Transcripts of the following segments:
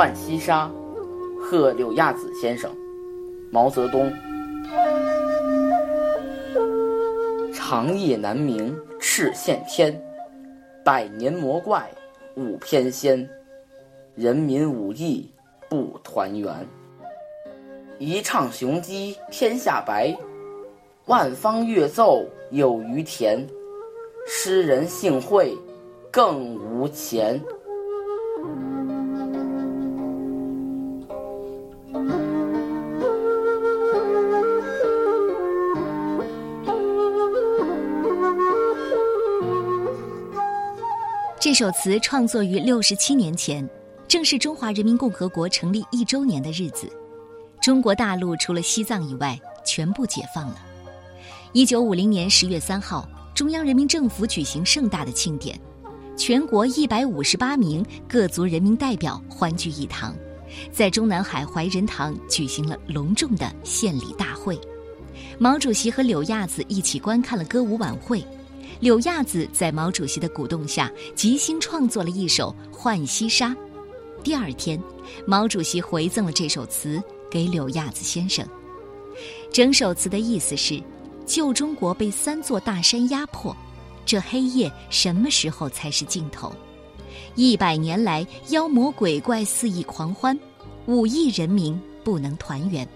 浣溪沙，贺柳亚子先生。毛泽东。长夜难明赤县天，百年魔怪舞翩跹。人民武艺不团圆。一唱雄鸡天下白，万方乐奏有余田。诗人幸会更无钱。这首词创作于六十七年前，正是中华人民共和国成立一周年的日子。中国大陆除了西藏以外，全部解放了。一九五零年十月三号，中央人民政府举行盛大的庆典，全国一百五十八名各族人民代表欢聚一堂，在中南海怀仁堂举行了隆重的献礼大会。毛主席和柳亚子一起观看了歌舞晚会。柳亚子在毛主席的鼓动下，即兴创作了一首《浣溪沙》。第二天，毛主席回赠了这首词给柳亚子先生。整首词的意思是：旧中国被三座大山压迫，这黑夜什么时候才是尽头？一百年来，妖魔鬼怪肆意狂欢，五亿人民不能团圆。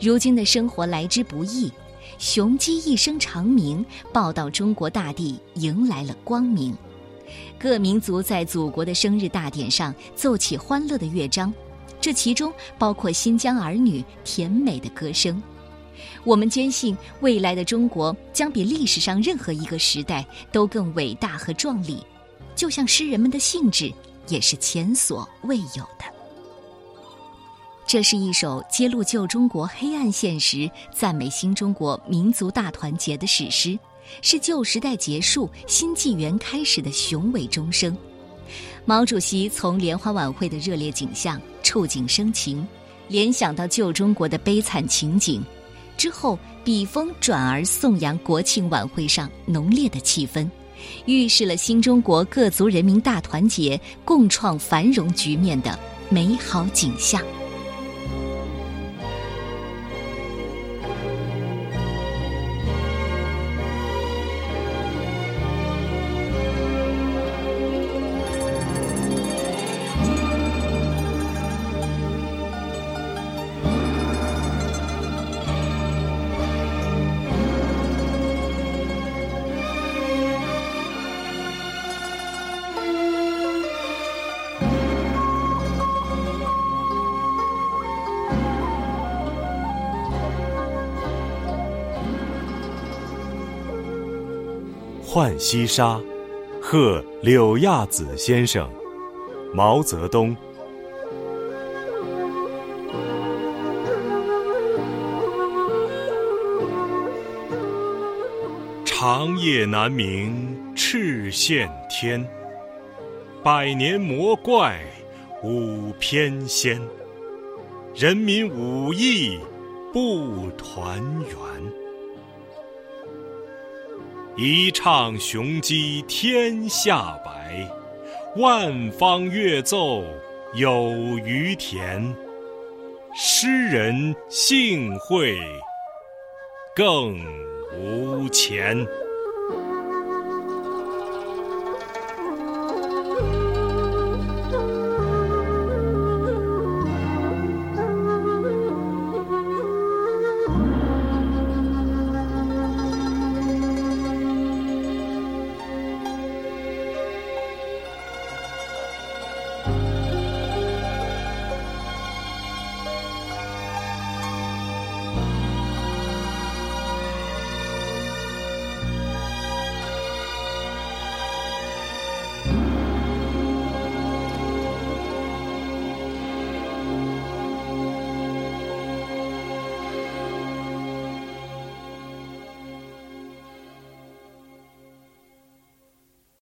如今的生活来之不易。雄鸡一声长鸣，报道中国大地迎来了光明。各民族在祖国的生日大典上奏起欢乐的乐章，这其中包括新疆儿女甜美的歌声。我们坚信，未来的中国将比历史上任何一个时代都更伟大和壮丽，就像诗人们的兴致也是前所未有的。这是一首揭露旧中国黑暗现实、赞美新中国民族大团结的史诗，是旧时代结束、新纪元开始的雄伟钟声。毛主席从联欢晚会的热烈景象触景生情，联想到旧中国的悲惨情景，之后笔锋转而颂扬国庆晚会上浓烈的气氛，预示了新中国各族人民大团结、共创繁荣局面的美好景象。《浣溪沙》，贺柳亚子先生，毛泽东。长夜难明赤县天，百年魔怪舞翩跹。人民武艺不团圆。一唱雄鸡天下白，万方乐奏有余田。诗人幸会更无钱。